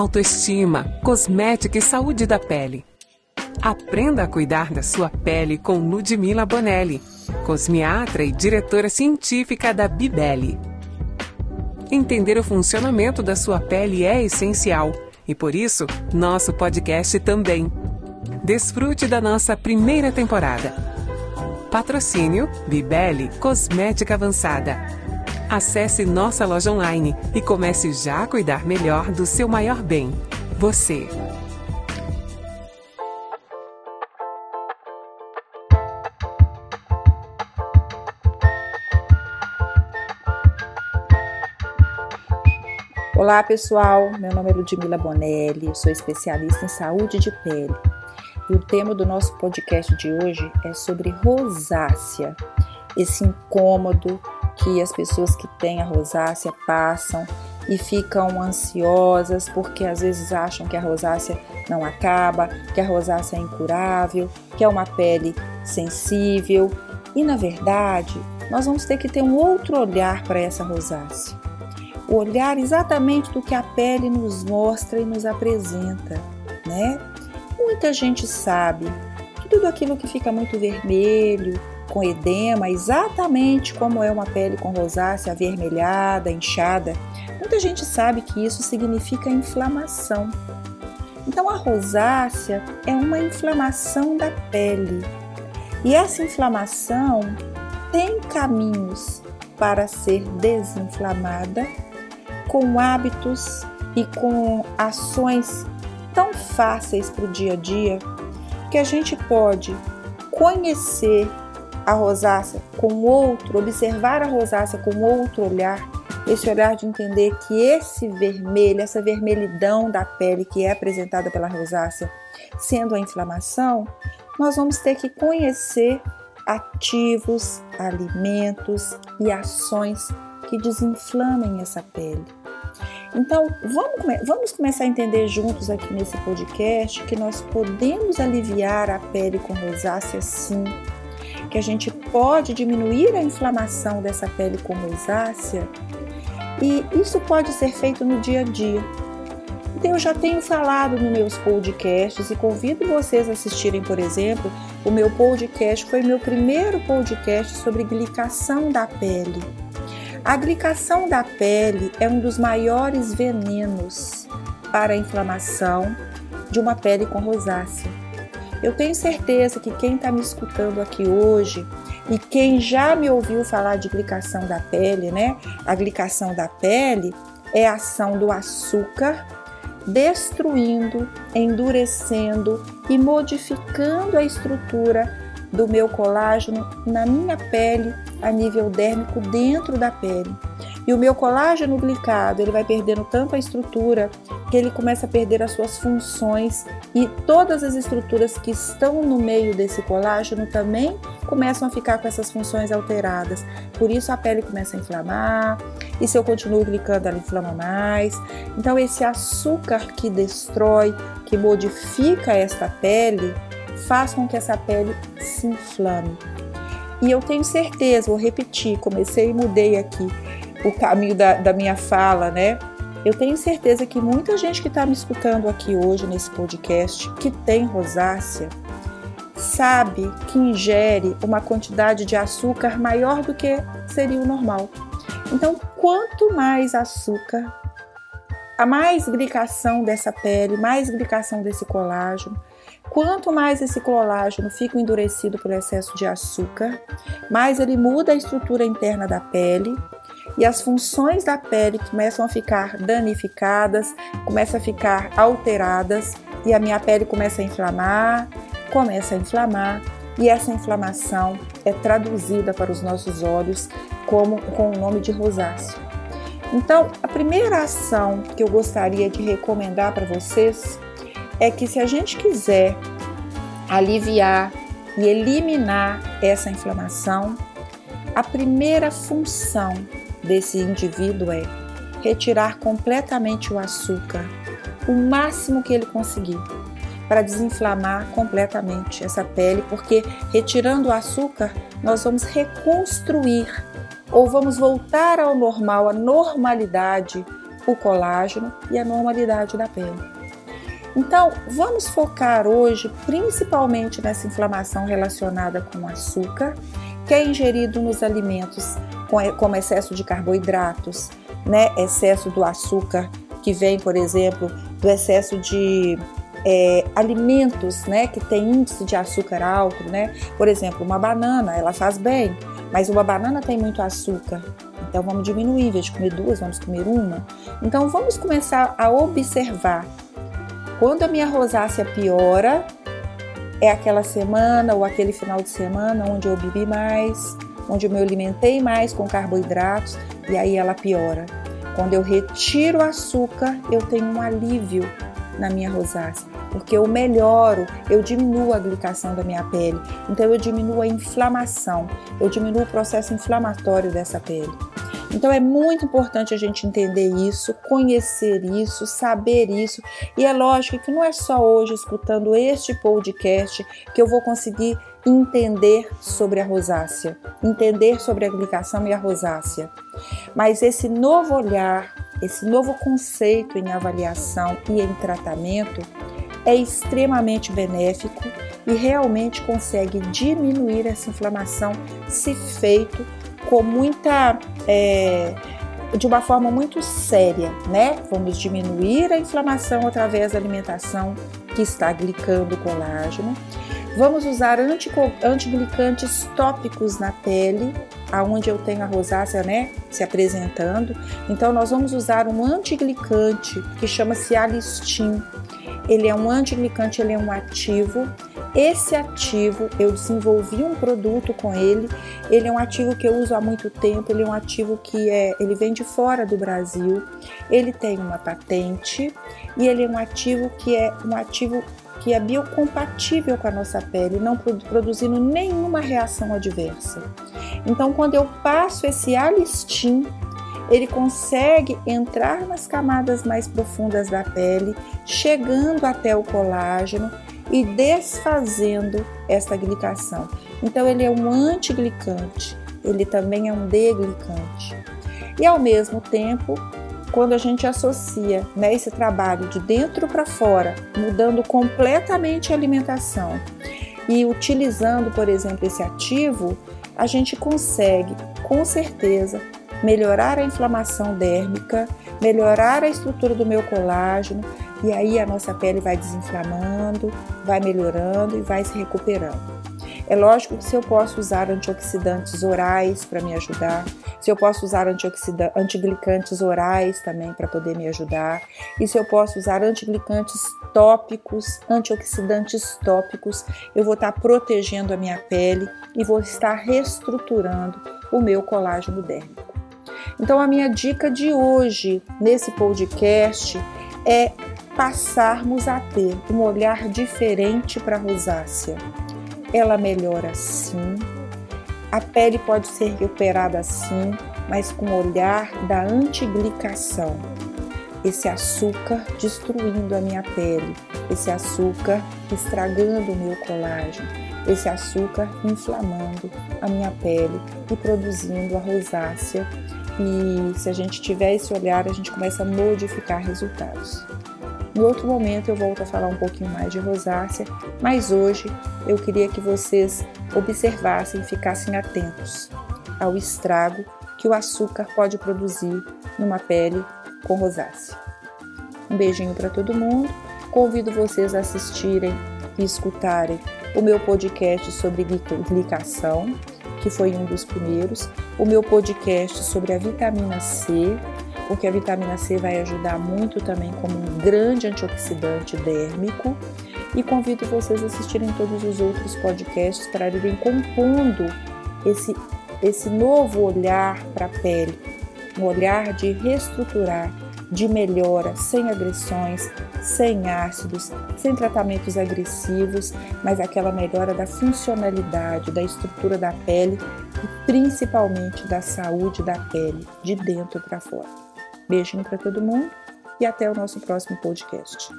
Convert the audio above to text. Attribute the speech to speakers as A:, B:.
A: autoestima, cosmética e saúde da pele. Aprenda a cuidar da sua pele com Ludmila Bonelli, cosmiatra e diretora científica da Bibele. Entender o funcionamento da sua pele é essencial e por isso nosso podcast também. Desfrute da nossa primeira temporada. Patrocínio Bibele Cosmética Avançada. Acesse nossa loja online e comece já a cuidar melhor do seu maior bem, você.
B: Olá pessoal, meu nome é Ludmila Bonelli, eu sou especialista em saúde de pele e o tema do nosso podcast de hoje é sobre rosácea, esse incômodo que as pessoas que têm a rosácea passam e ficam ansiosas porque às vezes acham que a rosácea não acaba, que a rosácea é incurável, que é uma pele sensível e na verdade nós vamos ter que ter um outro olhar para essa rosácea o olhar exatamente do que a pele nos mostra e nos apresenta, né? Muita gente sabe que tudo aquilo que fica muito vermelho, com edema, exatamente como é uma pele com rosácea avermelhada, inchada, muita gente sabe que isso significa inflamação. Então a rosácea é uma inflamação da pele. E essa inflamação tem caminhos para ser desinflamada com hábitos e com ações tão fáceis para o dia a dia que a gente pode conhecer a rosácea com outro, observar a rosácea com outro olhar, esse olhar de entender que esse vermelho, essa vermelhidão da pele que é apresentada pela rosácea, sendo a inflamação, nós vamos ter que conhecer ativos, alimentos e ações que desinflamem essa pele. Então, vamos, vamos começar a entender juntos aqui nesse podcast que nós podemos aliviar a pele com rosácea sim, que a gente pode diminuir a inflamação dessa pele com rosácea e isso pode ser feito no dia a dia. Então, eu já tenho falado nos meus podcasts e convido vocês a assistirem, por exemplo, o meu podcast foi meu primeiro podcast sobre glicação da pele. A glicação da pele é um dos maiores venenos para a inflamação de uma pele com rosácea. Eu tenho certeza que quem está me escutando aqui hoje e quem já me ouviu falar de glicação da pele, né? A glicação da pele é a ação do açúcar destruindo, endurecendo e modificando a estrutura do meu colágeno na minha pele a nível dérmico dentro da pele. E o meu colágeno glicado, ele vai perdendo tanto a estrutura que ele começa a perder as suas funções e todas as estruturas que estão no meio desse colágeno também começam a ficar com essas funções alteradas. Por isso a pele começa a inflamar, e se eu continuo glicando, ela inflama mais. Então esse açúcar que destrói, que modifica esta pele, faz com que essa pele se inflame. E eu tenho certeza, vou repetir, comecei e mudei aqui o caminho da, da minha fala, né? Eu tenho certeza que muita gente que está me escutando aqui hoje nesse podcast, que tem rosácea, sabe que ingere uma quantidade de açúcar maior do que seria o normal. Então, quanto mais açúcar, a mais glicação dessa pele, mais glicação desse colágeno, Quanto mais esse colágeno fica endurecido pelo excesso de açúcar, mais ele muda a estrutura interna da pele e as funções da pele começam a ficar danificadas, começam a ficar alteradas e a minha pele começa a inflamar, começa a inflamar e essa inflamação é traduzida para os nossos olhos como com o nome de rosácea. Então, a primeira ação que eu gostaria de recomendar para vocês é que se a gente quiser aliviar e eliminar essa inflamação, a primeira função desse indivíduo é retirar completamente o açúcar, o máximo que ele conseguir, para desinflamar completamente essa pele, porque retirando o açúcar, nós vamos reconstruir ou vamos voltar ao normal, à normalidade, o colágeno e a normalidade da pele. Então, vamos focar hoje principalmente nessa inflamação relacionada com o açúcar, que é ingerido nos alimentos como excesso de carboidratos, né, excesso do açúcar que vem, por exemplo, do excesso de é, alimentos, né, que tem índice de açúcar alto, né? Por exemplo, uma banana, ela faz bem, mas uma banana tem muito açúcar. Então vamos diminuir, em vez de comer duas, vamos comer uma. Então vamos começar a observar quando a minha rosácea piora, é aquela semana ou aquele final de semana onde eu bebi mais, onde eu me alimentei mais com carboidratos e aí ela piora. Quando eu retiro o açúcar, eu tenho um alívio na minha rosácea, porque eu melhoro, eu diminuo a glicação da minha pele, então eu diminuo a inflamação, eu diminuo o processo inflamatório dessa pele. Então é muito importante a gente entender isso, conhecer isso, saber isso. E é lógico que não é só hoje escutando este podcast que eu vou conseguir entender sobre a rosácea, entender sobre a aplicação e a rosácea. Mas esse novo olhar, esse novo conceito em avaliação e em tratamento é extremamente benéfico e realmente consegue diminuir essa inflamação se feito com muita. É, de uma forma muito séria, né? Vamos diminuir a inflamação através da alimentação que está glicando colágeno. Vamos usar antiglicantes tópicos na pele, aonde eu tenho a rosácea, né, se apresentando. Então nós vamos usar um antiglicante que chama-se Alistin. Ele é um antiglicante, ele é um ativo esse ativo, eu desenvolvi um produto com ele. Ele é um ativo que eu uso há muito tempo. Ele é um ativo que é, ele vem de fora do Brasil. Ele tem uma patente e ele é um ativo que é um ativo que é biocompatível com a nossa pele, não produzindo nenhuma reação adversa. Então, quando eu passo esse alistim, ele consegue entrar nas camadas mais profundas da pele, chegando até o colágeno e desfazendo esta glicação. Então ele é um antiglicante, ele também é um deglicante. E ao mesmo tempo, quando a gente associa né, esse trabalho de dentro para fora, mudando completamente a alimentação e utilizando, por exemplo, esse ativo, a gente consegue, com certeza, melhorar a inflamação dérmica, melhorar a estrutura do meu colágeno, e aí a nossa pele vai desinflamando, vai melhorando e vai se recuperando. É lógico que se eu posso usar antioxidantes orais para me ajudar, se eu posso usar antiglicantes orais também para poder me ajudar, e se eu posso usar antiglicantes tópicos, antioxidantes tópicos, eu vou estar protegendo a minha pele e vou estar reestruturando o meu colágeno dérmico. Então a minha dica de hoje nesse podcast é passarmos a ter um olhar diferente para a rosácea. Ela melhora sim, a pele pode ser recuperada sim, mas com o olhar da antiglicação. Esse açúcar destruindo a minha pele, esse açúcar estragando o meu colágeno, esse açúcar inflamando a minha pele e produzindo a rosácea. E se a gente tiver esse olhar, a gente começa a modificar resultados. Em outro momento eu volto a falar um pouquinho mais de rosácea, mas hoje eu queria que vocês observassem e ficassem atentos ao estrago que o açúcar pode produzir numa pele com rosácea. Um beijinho para todo mundo. Convido vocês a assistirem e escutarem o meu podcast sobre glicação, que foi um dos primeiros, o meu podcast sobre a vitamina C, porque a vitamina C vai ajudar muito também como um grande antioxidante dérmico. E convido vocês a assistirem todos os outros podcasts para irem compondo esse, esse novo olhar para a pele, um olhar de reestruturar, de melhora, sem agressões, sem ácidos, sem tratamentos agressivos, mas aquela melhora da funcionalidade, da estrutura da pele e principalmente da saúde da pele, de dentro para fora. Beijinho para todo mundo e até o nosso próximo podcast.